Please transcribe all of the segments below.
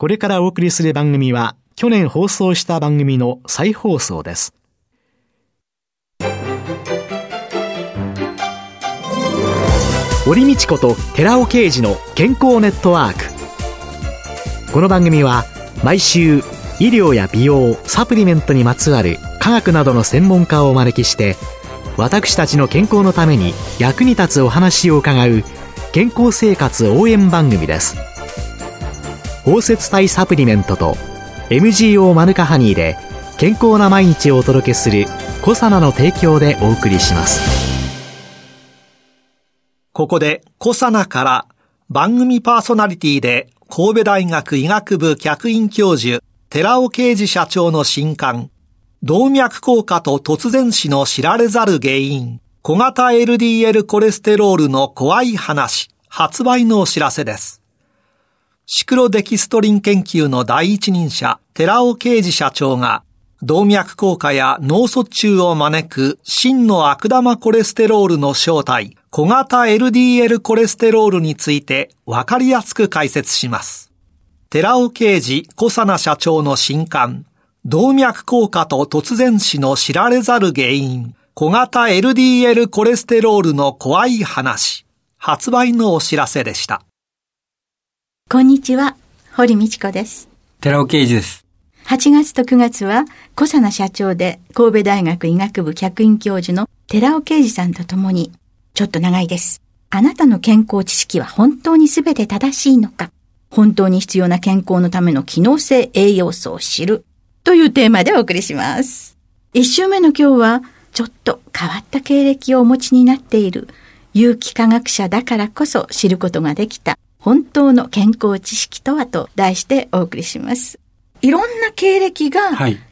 これからお送りする番組は、去年放送した番組の再放送です。堀道子と寺尾啓二の健康ネットワーク。この番組は、毎週、医療や美容、サプリメントにまつわる科学などの専門家をお招きして、私たちの健康のために役に立つお話を伺う健康生活応援番組です包摂体サプリメントと MGO マヌカハニーで健康な毎日をお届けするコサナの提供でお送りしますここでコサナから番組パーソナリティで神戸大学医学部客員教授寺尾啓治社長の新刊動脈硬化と突然死の知られざる原因、小型 LDL コレステロールの怖い話、発売のお知らせです。シクロデキストリン研究の第一人者、寺尾啓治社長が、動脈硬化や脳卒中を招く真の悪玉コレステロールの正体、小型 LDL コレステロールについてわかりやすく解説します。寺尾啓治小佐奈社長の新刊、動脈硬化と突然死の知られざる原因、小型 LDL コレステロールの怖い話、発売のお知らせでした。こんにちは、堀道子です。寺尾啓二です。8月と9月は、小佐奈社長で神戸大学医学部客員教授の寺尾啓二さんと共に、ちょっと長いです。あなたの健康知識は本当に全て正しいのか？本当に必要な健康のための機能性栄養素を知るというテーマでお送りします。一週目の今日は、ちょっと変わった経歴をお持ちになっている有機科学者だからこそ知ることができた本当の健康知識とはと題してお送りします。いろんな経歴が、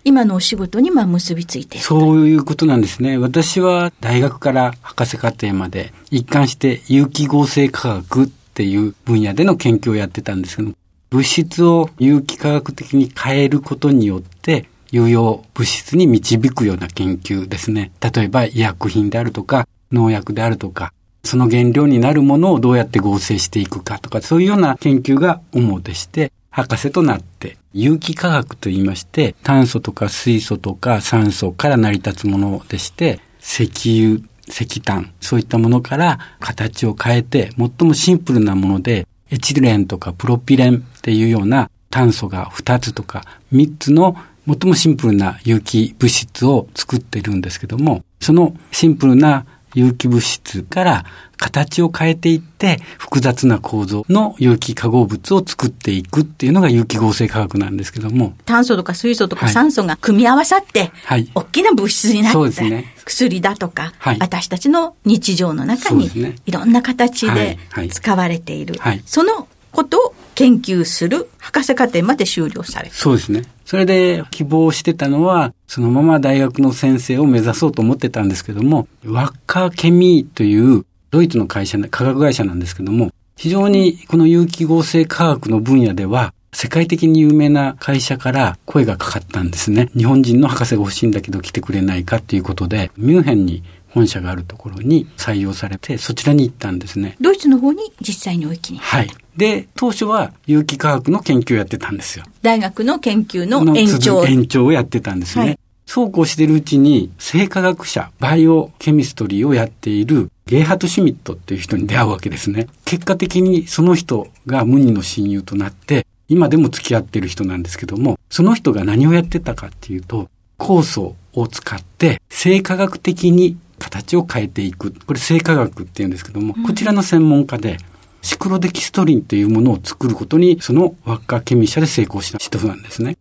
今のお仕事にまあ結びついている、そういうことなんですね。私は大学から博士課程まで一貫して有機合成化学っていう分野での研究をやってたんですけど物質を有機化学的に変えることによって、有用物質に導くような研究ですね。例えば医薬品であるとか、農薬であるとか、その原料になるものをどうやって合成していくかとか、そういうような研究が主でして、博士となって、有機化学と言いまして、炭素とか水素とか酸素から成り立つものでして、石油、石炭、そういったものから形を変えて、最もシンプルなものでエチレンとかプロピレンっていうような炭素が2つとか3つの最もシンプルな有機物質を作っているんですけども、そのシンプルな有機物質から形を変えていって複雑な構造の有機化合物を作っていくっていうのが有機合成化学なんですけども。炭素とか水素とか酸素が組み合わさって、はい、大きな物質になって、はいね、薬だとか、はい、私たちの日常の中にいろんな形で使われている。そのことを研究する博士課程まで修了されそうですね。それで希望してたのは、そのまま大学の先生を目指そうと思ってたんですけども、ワッカーケミーというドイツの会社、科学会社なんですけども、非常にこの有機合成科学の分野では、世界的に有名な会社から声がかかったんですね。日本人の博士が欲しいんだけど来てくれないかっていうことで、ミュンヘンに本社があるところに採用されて、そちらに行ったんですね。ドイツの方に実際にお行きに。はい。で、当初は有機化学の研究をやってたんですよ。大学の研究の延長。延長をやってたんですね。はい、そうこうしてるうちに、生化学者、バイオケミストリーをやっているゲイハト・シュミットっていう人に出会うわけですね。結果的にその人が無二の親友となって、今でも付き合ってる人なんですけども、その人が何をやってたかっていうと、酵素を使って生化学的に形を変えていく。これ生化学って言うんですけども、こちらの専門家で、シクロデキストリンというものを作ることに、そのワッカーケミ社で成功した人なんですね。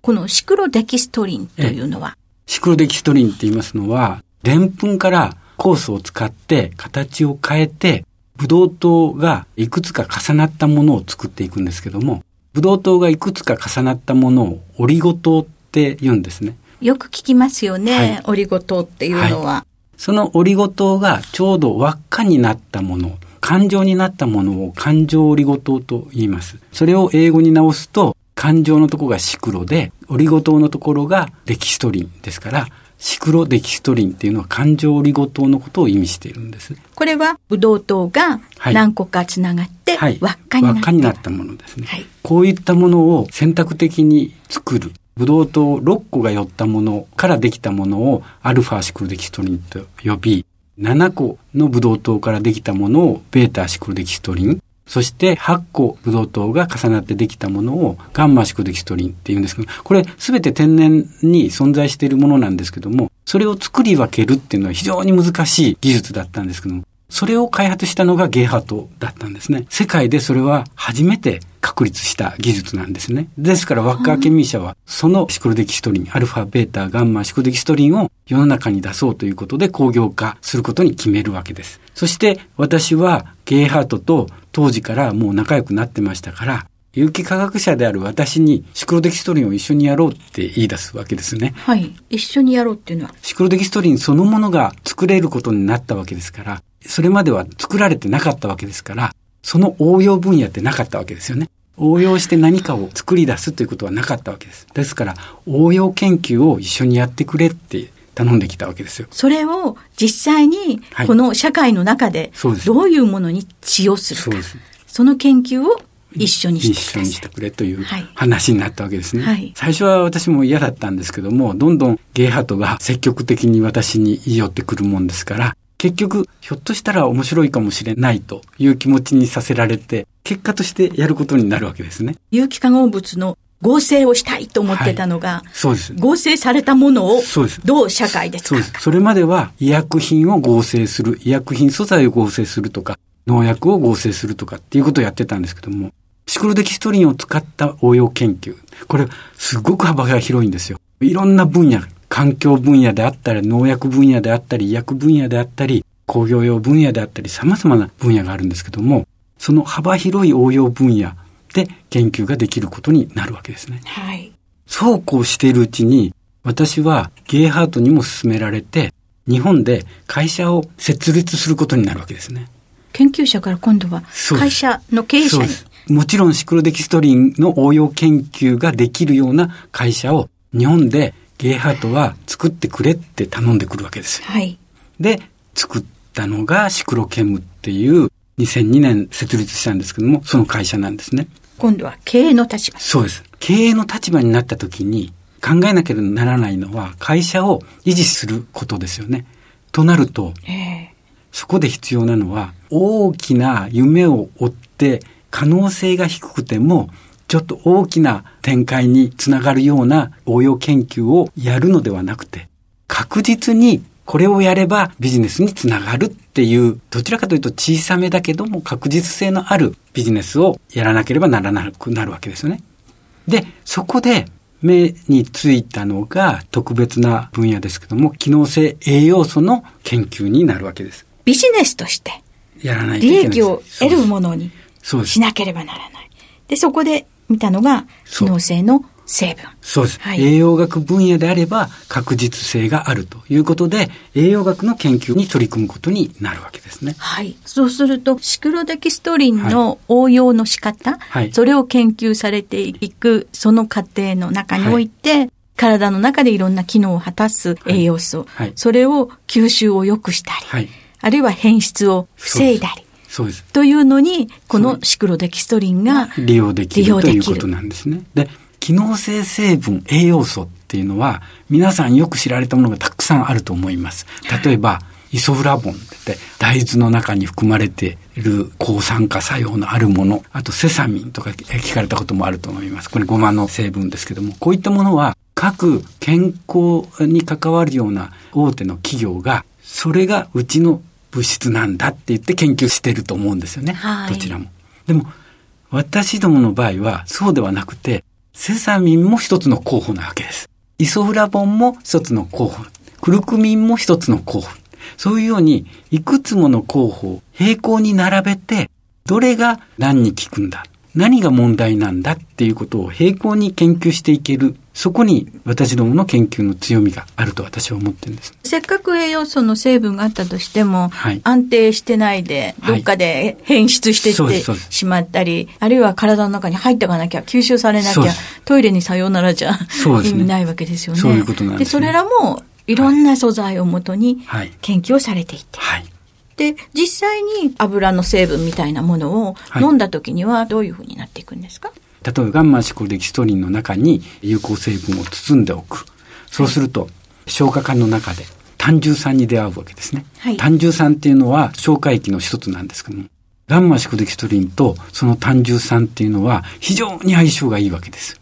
このシクロデキストリンというのは？シクロデキストリンって言いますのは、でんぷんから酵素を使って形を変えて、ブドウ糖がいくつか重なったものを作っていくんですけども、ブドウ糖がいくつか重なったものをオリゴ糖って言うんですね。よく聞きますよね、はい、オリゴ糖っていうのは、はい、そのオリゴ糖がちょうど輪っかになったもの、感情になったものを感情オリゴ糖と言います。それを英語に直すと、感情のところがシクロで、オリゴ糖のところがデキストリンですから、シクロデキストリンっていうのは感情オリゴ糖のことを意味しているんです。これはブドウ糖がはい何個かつながってはい。輪っかになって、輪っかになったものですね。はいこういったものを選択的に作る。ブドウ糖6個が寄ったものからできたものをアルファシクロデキストリンと呼び、7個のブドウ糖からできたものをベータシクロデキストリン、そして8個ブドウ糖が重なってできたものをガンマシクロデキストリンっていうんですけど、これすべて天然に存在しているものなんですけども、それを作り分けるっていうのは非常に難しい技術だったんですけども、それを開発したのがゲーハートだったんですね。世界でそれは初めて確立した技術なんですね。ですからワッカーケミー社はそのシクロデキストリン、アルファ、ベータ、ガンマ、シクロデキストリンを世の中に出そうということで工業化することに決めるわけです。そして私はゲーハートと当時からもう仲良くなってましたから、有機化学者である私にシクロデキストリンを一緒にやろうって言い出すわけですね。はい。一緒にやろうっていうのは？シクロデキストリンそのものが作れることになったわけですから、それまでは作られてなかったわけですから、その応用分野ってなかったわけですよね。応用して何かを作り出すということはなかったわけです。ですから、応用研究を一緒にやってくれって頼んできたわけですよ。それを実際にはいこの社会の中でどういうものに使用するか。そうです。その研究を一緒にして一緒。にしてくれというはい話になったわけですね。はい最初は私も嫌だったんですけども、どんどんゲイハトが積極的に私に言い寄ってくるもんですから、結局、ひょっとしたら面白いかもしれないという気持ちにさせられて、結果としてやることになるわけですね。有機化合物の合成をしたいと思ってたのが、そうです。合成されたものをどう社会で使そうです。それまでは医薬品を合成する、医薬品素材を合成するとか、農薬を合成するとかっていうことをやってたんですけども、シクロデキストリンを使った応用研究。これ、すごく幅が広いんですよ。いろんな分野、環境分野であったり、農薬分野であったり、医薬分野であったり、工業用分野であったり、様々な分野があるんですけども、その幅広い応用分野で研究ができることになるわけですね。はい。そうこうしているうちに、私はゲイハートにも勧められて、日本で会社を設立することになるわけですね。研究者から今度は会社の経営者に？もちろんシクロデキストリンの応用研究ができるような会社を日本でゲイハートは作ってくれって頼んでくるわけですよ。はい。で、作ったのがシクロケムっていう2002年設立したんですけども、その会社なんですね。今度は経営の立場。そうです。経営の立場になった時に考えなければならないのは会社を維持することですよね。となると、ええそこで必要なのは大きな夢を追って可能性が低くてもちょっと大きな展開につながるような応用研究をやるのではなくて確実にこれをやればビジネスにつながるっていうどちらかというと小さめだけども確実性のあるビジネスをやらなければならなくなるわけですよね。で、そこで目についたのが特別な分野ですけども機能性栄養素の研究になるわけです。ビジネスとしてやらないとい利けない益を得るものにし。なければならない。で、そこで見たのが機能性の成分。そうです、はい栄養学分野であれば確実性があるということで、栄養学の研究に取り組むことになるわけですね。はい。そうすると、シクロデキストリンの応用の仕方、はいそれを研究されていく、その過程の中において、体の中でいろんな機能を果たす栄養素、はいそれを吸収を良くしたり、はい。あるいは変質を防いだり、そうです。というのに、このシクロデキストリンが利用できるということなんですね。で、機能性成分、栄養素っていうのは、皆さんよく知られたものがたくさんあると思います。例えば、イソフラボンって大豆の中に含まれている抗酸化作用のあるもの、あとセサミンとか聞かれたこともあると思います。これゴマの成分ですけども、こういったものは各健康に関わるような大手の企業が、それがうちの物質なんだって言って研究してると思うんですよね。はいどちらも。でも、私どもの場合はそうではなくて、セサミンも一つの候補なわけです。イソフラボンも一つの候補。クルクミンも一つの候補。そういうように、いくつもの候補を並行に並べて、どれが何に効くんだ何が問題なんだっていうことを並行に研究していける。そこに私どもの研究の強みがあると私は思ってるんです。せっかく栄養素の成分があったとしても、はい安定してないで、はいどっかで変質してってしまったり、あるいは体の中に入っていかなきゃ、吸収されなきゃトイレにさようならじゃね意味ないわけですよね。そういうことなんですねそれらもいろんな素材をもとにはい研究をされていて。はい。で、実際に油の成分みたいなものをはい飲んだ時にはどういうふうになっていくんですか、例えばガンマシコデキストリンの中に有効成分を包んでおく。そうすると、消化管の中で単重酸に出会うわけですね。はい単重酸っていうのは消化液の一つなんですけども、ガンマシコデキストリンとその単重酸っていうのは非常に相性がいいわけです。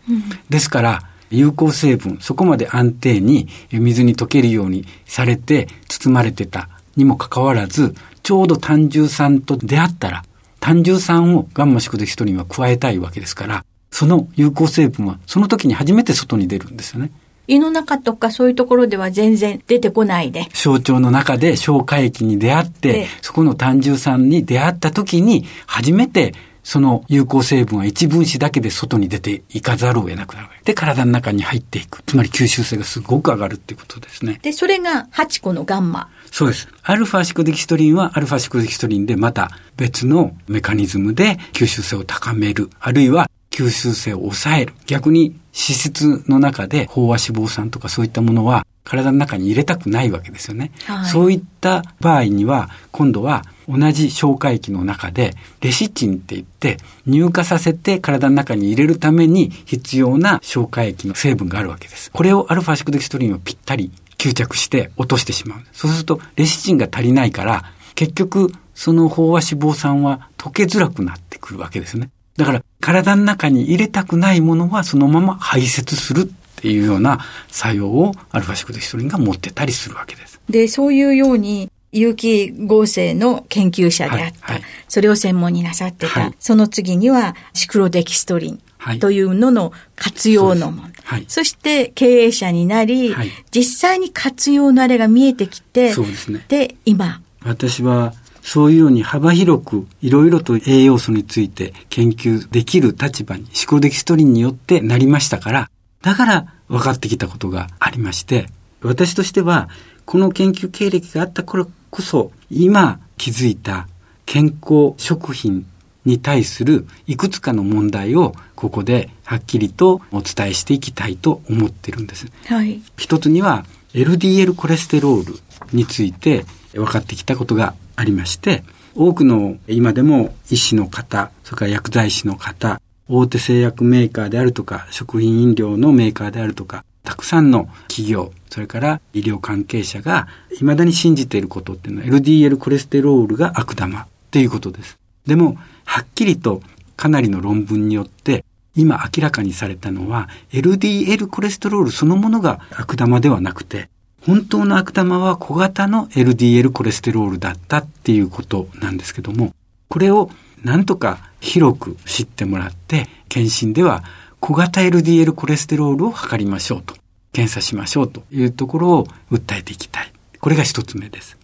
ですから、有効成分、そこまで安定に水に溶けるようにされて包まれてたにもかかわらず、ちょうど単重酸と出会ったら、単重酸をガンマシコデキストリンは加えたいわけですから、その有効成分はその時に初めて外に出るんですよね。胃の中とかそういうところでは全然出てこないで。小腸の中で消化液に出会ってええ、そこの単重酸に出会った時に、初めてその有効成分は一分子だけで外に出ていかざるを得なくなる。で、体の中に入っていく。つまり吸収性がすごく上がるっていうことですね。で、それが8個のガンマ。そうです。アルファシコデキストリンはアルファシコデキストリンでまた別のメカニズムで吸収性を高める。あるいは吸収性を抑える。逆に脂質の中で飽和脂肪酸とかそういったものは体の中に入れたくないわけですよね。はいそういった場合には今度は同じ消化液の中でレシチンって言って乳化させて体の中に入れるために必要な消化液の成分があるわけです。これをアルファシコデキストリンはぴったり吸着して落としてしまう。そうするとレシチンが足りないから結局その飽和脂肪酸は溶けづらくなってくるわけですね。だから体の中に入れたくないものはそのまま排泄するっていうような作用をアルファシコデキストリンが持ってたりするわけです。で、そういうように、有機合成の研究者であった、はいはい。それを専門になさってた、はい。その次にはシクロデキストリンはい。というのの活用の問題。そうですはい。そして経営者になり、はい。実際に活用のあれが見えてきて、そうですね。で、今、私はそういうように幅広くいろいろと栄養素について研究できる立場にシコデキストリンによってなりましたから、だから分かってきたことがありまして、私としてはこの研究経歴があった頃こそ今気づいた健康食品に対するいくつかの問題をここではっきりとお伝えしていきたいと思ってるんです。はい。一つには LDL コレステロールについて分かってきたことがありまして、多くの今でも医師の方、それから薬剤師の方、大手製薬メーカーであるとか、食品飲料のメーカーであるとか、たくさんの企業、それから医療関係者が未だに信じていることっていうのは LDL コレステロールが悪玉っていうことです。でも、はっきりとかなりの論文によって今明らかにされたのは LDL コレステロールそのものが悪玉ではなくて本当の悪玉は小型の LDL コレステロールだったっていうことなんですけどもこれをなんとか広く知ってもらって検診では小型 LDL コレステロールを測りましょうと検査しましょうというところを訴えていきたいこれが一つ目です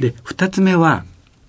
で二つ目は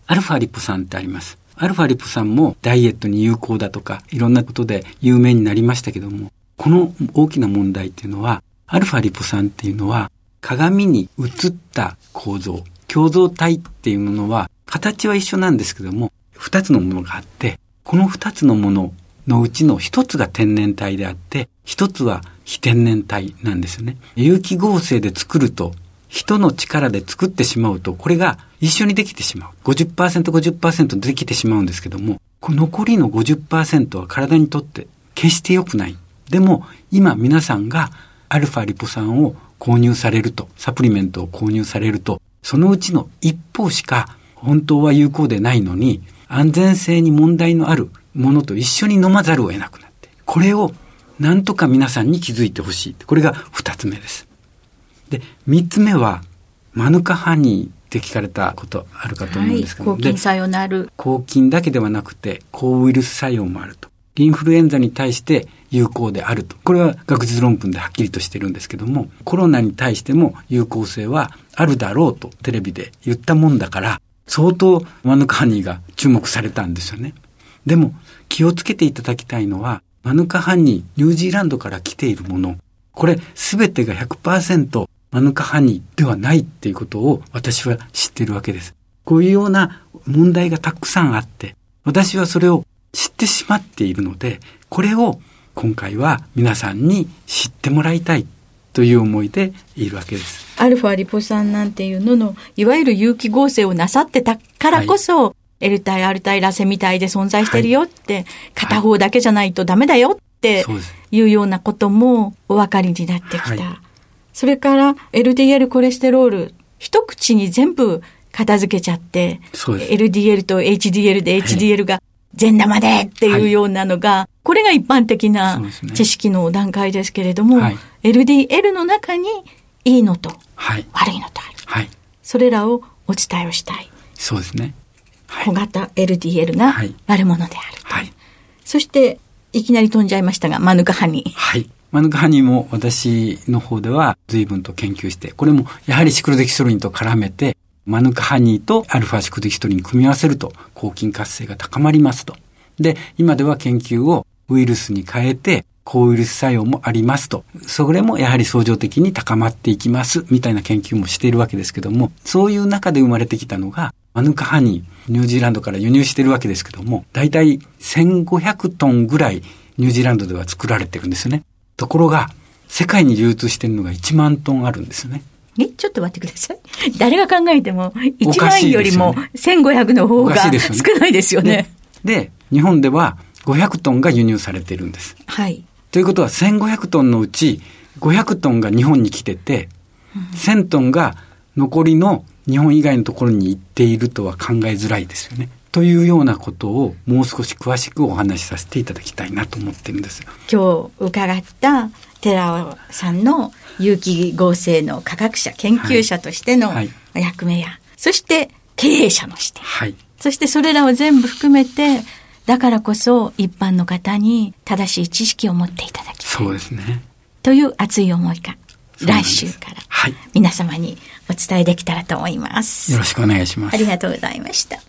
アルファリポ酸ってあります。アルファリポ酸もダイエットに有効だとか、いろんなことで有名になりましたけども、この大きな問題っていうのは、アルファリポ酸っていうのは、鏡に映った構造、共造体っていうものは、形は一緒なんですけども、二つのものがあって、この二つのもののうちの一つが天然体であって、一つは非天然体なんですよね。有機合成で作ると、人の力で作ってしまうと、これが一緒にできてしまう。50%、50%できてしまうんですけども、残りの50%は体にとって決して良くない。でも、今皆さんがアルファリポ酸を購入されると、サプリメントを購入されると、そのうちの一方しか本当は有効でないのに、安全性に問題のあるものと一緒に飲まざるを得なくなって。これをなんとか皆さんに気づいてほしい。これが二つ目です。で、三つ目は、マヌカハニーって聞かれたことあるかと思うんですけど、はい、抗菌作用のある。抗菌だけではなくて、抗ウイルス作用もあると。インフルエンザに対して有効であると。これは学術論文ではっきりとしてるんですけども、コロナに対しても有効性はあるだろうとテレビで言ったもんだから、相当マヌカハニーが注目されたんですよね。でも気をつけていただきたいのは、マヌカハニー、ニュージーランドから来ているもの、これ全てが100%マヌカハニーではないっていうことを私は知っているわけです。こういうような問題がたくさんあって、私はそれを知ってしまっているので、これを今回は皆さんに知ってもらいたいという思いでいるわけです。アルファリポ酸なんていうのの、いわゆる有機合成をなさってたからこそ、はい、L 体、R 体、ラセミ体で存在してるよって、はい、片方だけじゃないとダメだよっていうようなこともお分かりになってきた。はい、それから LDL コレステロール、一口に全部片付けちゃって、LDL と HDL で HDL が善玉でっていうようなのが、これが一般的な知識の段階ですけれども、LDL の中にいいのと悪いのとある。はい、それらをお伝えをしたい。そうですね。はい、小型 LDL が悪者である。はい。そして、いきなり飛んじゃいましたが、マヌカハニー。はい。マヌカハニーも私の方では随分と研究して、これもやはりシクロデキストリンと絡めて、マヌカハニーとアルファシクロデキストリン組み合わせると抗菌活性が高まりますと。で、今では研究をウイルスに変えて抗ウイルス作用もありますと。それもやはり相乗的に高まっていきますみたいな研究もしているわけですけども、そういう中で生まれてきたのがマヌカハニー、ニュージーランドから輸入しているわけですけども、だいたい1500トンぐらいニュージーランドでは作られてるんですよね。ところが、世界に流通してるのが1万トンあるんですよね。え、ちょっと待ってください。誰が考えても、1万よりも1500の方が少ないですよね。で、日本では500トンが輸入されてるんです。はい。ということは1500トンのうち500トンが日本に来てて、1000トンが残りの日本以外のところに行っているとは考えづらいですよね。というようなことをもう少し詳しくお話しさせていただきたいなと思ってるんです。今日伺った寺尾さんの有機合成の科学者、研究者としての役目や、はい。はい、そして経営者の視点、はい、そしてそれらを全部含めて、だからこそ一般の方に正しい知識を持っていただきたい。そうですね。という熱い思いが、来週から皆様にお伝えできたらと思います。よろしくお願いします。ありがとうございました。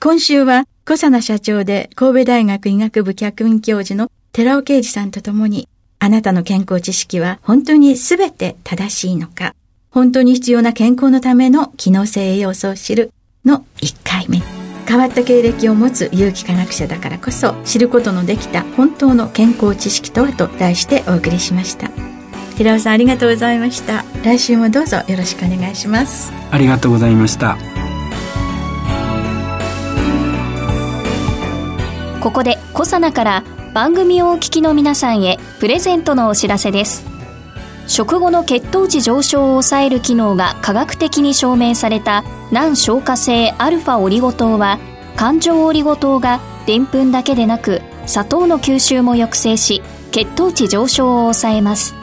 今週は小佐奈社長で神戸大学医学部客員教授の寺尾啓二さんと共にあなたの健康知識は本当に全て正しいのか本当に必要な健康のための機能性栄養素を知るの1回目。変わった経歴を持つ有機科学者だからこそ知ることのできた本当の健康知識とはと題してお送りしました。寺尾さんありがとうございました。来週もどうぞよろしくお願いします。ありがとうございました。ここでコサナから番組をお聞きの皆さんへプレゼントのお知らせです食後の血糖値上昇を抑える機能が科学的に証明された難消化性アルファオリゴ糖は環状オリゴ糖がでんぷんだけでなく砂糖の吸収も抑制し血糖値上昇を抑えます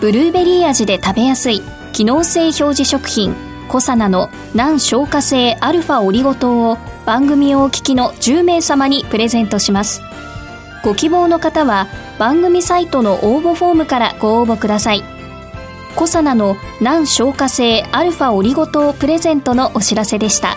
ブルーベリー味で食べやすい機能性表示食品コサナの難消化性アルファオリゴ糖を番組をお聞きの10名様にプレゼントしますご希望の方は番組サイトの応募フォームからご応募くださいコサナの難消化性アルファオリゴ糖プレゼントのお知らせでした。